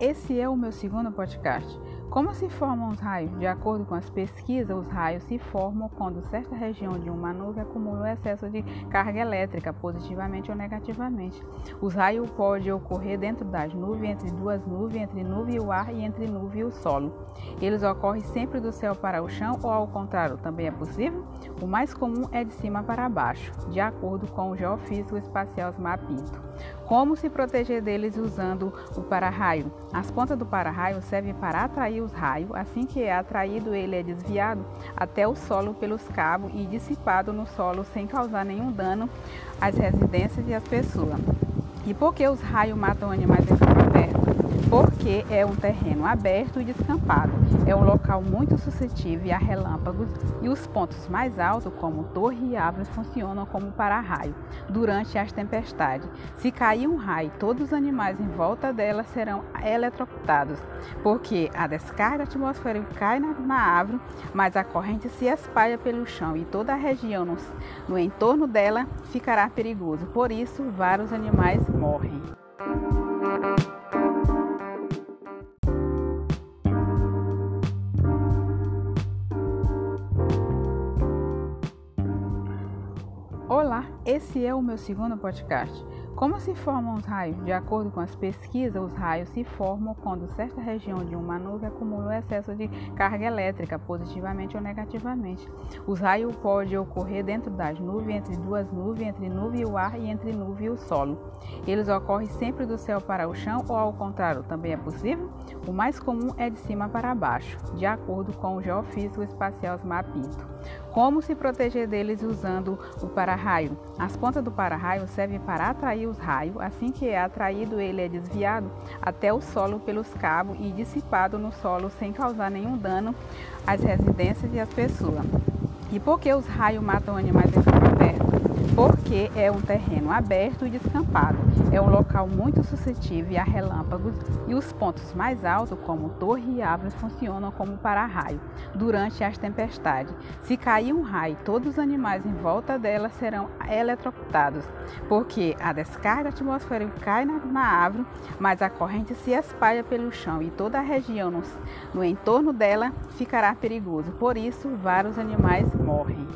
esse é o meu segundo podcast. Como se formam os raios? De acordo com as pesquisas, os raios se formam quando certa região de uma nuvem acumula um excesso de carga elétrica, positivamente ou negativamente. Os raios podem ocorrer dentro das nuvens, entre duas nuvens, entre nuvem e o ar e entre nuvem e o solo. Eles ocorrem sempre do céu para o chão ou ao contrário, também é possível? O mais comum é de cima para baixo, de acordo com o geofísico espacial Osmar Pinto. Como se proteger deles usando o para-raio? As pontas do para-raio servem para atrair os raios, assim que é atraído, ele é desviado até o solo pelos cabos e dissipado no solo sem causar nenhum dano às residências e às pessoas. E por que os raios matam animais? Porque é um terreno aberto e descampado. É um local muito suscetível a relâmpagos e os pontos mais altos, como torre e árvores, funcionam como para-raio durante as tempestades. Se cair um raio, todos os animais em volta dela serão eletrocutados, porque a descarga atmosférica cai na, na árvore, mas a corrente se espalha pelo chão e toda a região no, no entorno dela ficará perigoso. Por isso, vários animais morrem. Olá, esse é o meu segundo podcast. Como se formam os raios? De acordo com as pesquisas, os raios se formam quando certa região de uma nuvem acumula um excesso de carga elétrica, positivamente ou negativamente. Os raios podem ocorrer dentro das nuvens, entre duas nuvens, entre nuvem e o ar e entre nuvem e o solo. Eles ocorrem sempre do céu para o chão ou ao contrário, também é possível? O mais comum é de cima para baixo, de acordo com o geofísico espacial Osmar Pinto. Como se proteger deles usando o para-raio? As pontas do para-raio servem para atrair os raios, assim que é atraído, ele é desviado até o solo pelos cabos e dissipado no solo sem causar nenhum dano às residências e às pessoas. E por que os raios matam animais em aberto? Porque é um terreno aberto e descampado. É um local muito suscetível a relâmpagos e os pontos mais altos, como torre e árvores, funcionam como para-raio durante as tempestades. Se cair um raio, todos os animais em volta dela serão eletrocutados, porque a descarga atmosférica cai na, na árvore, mas a corrente se espalha pelo chão e toda a região no, no entorno dela ficará perigoso. Por isso, vários animais morrem.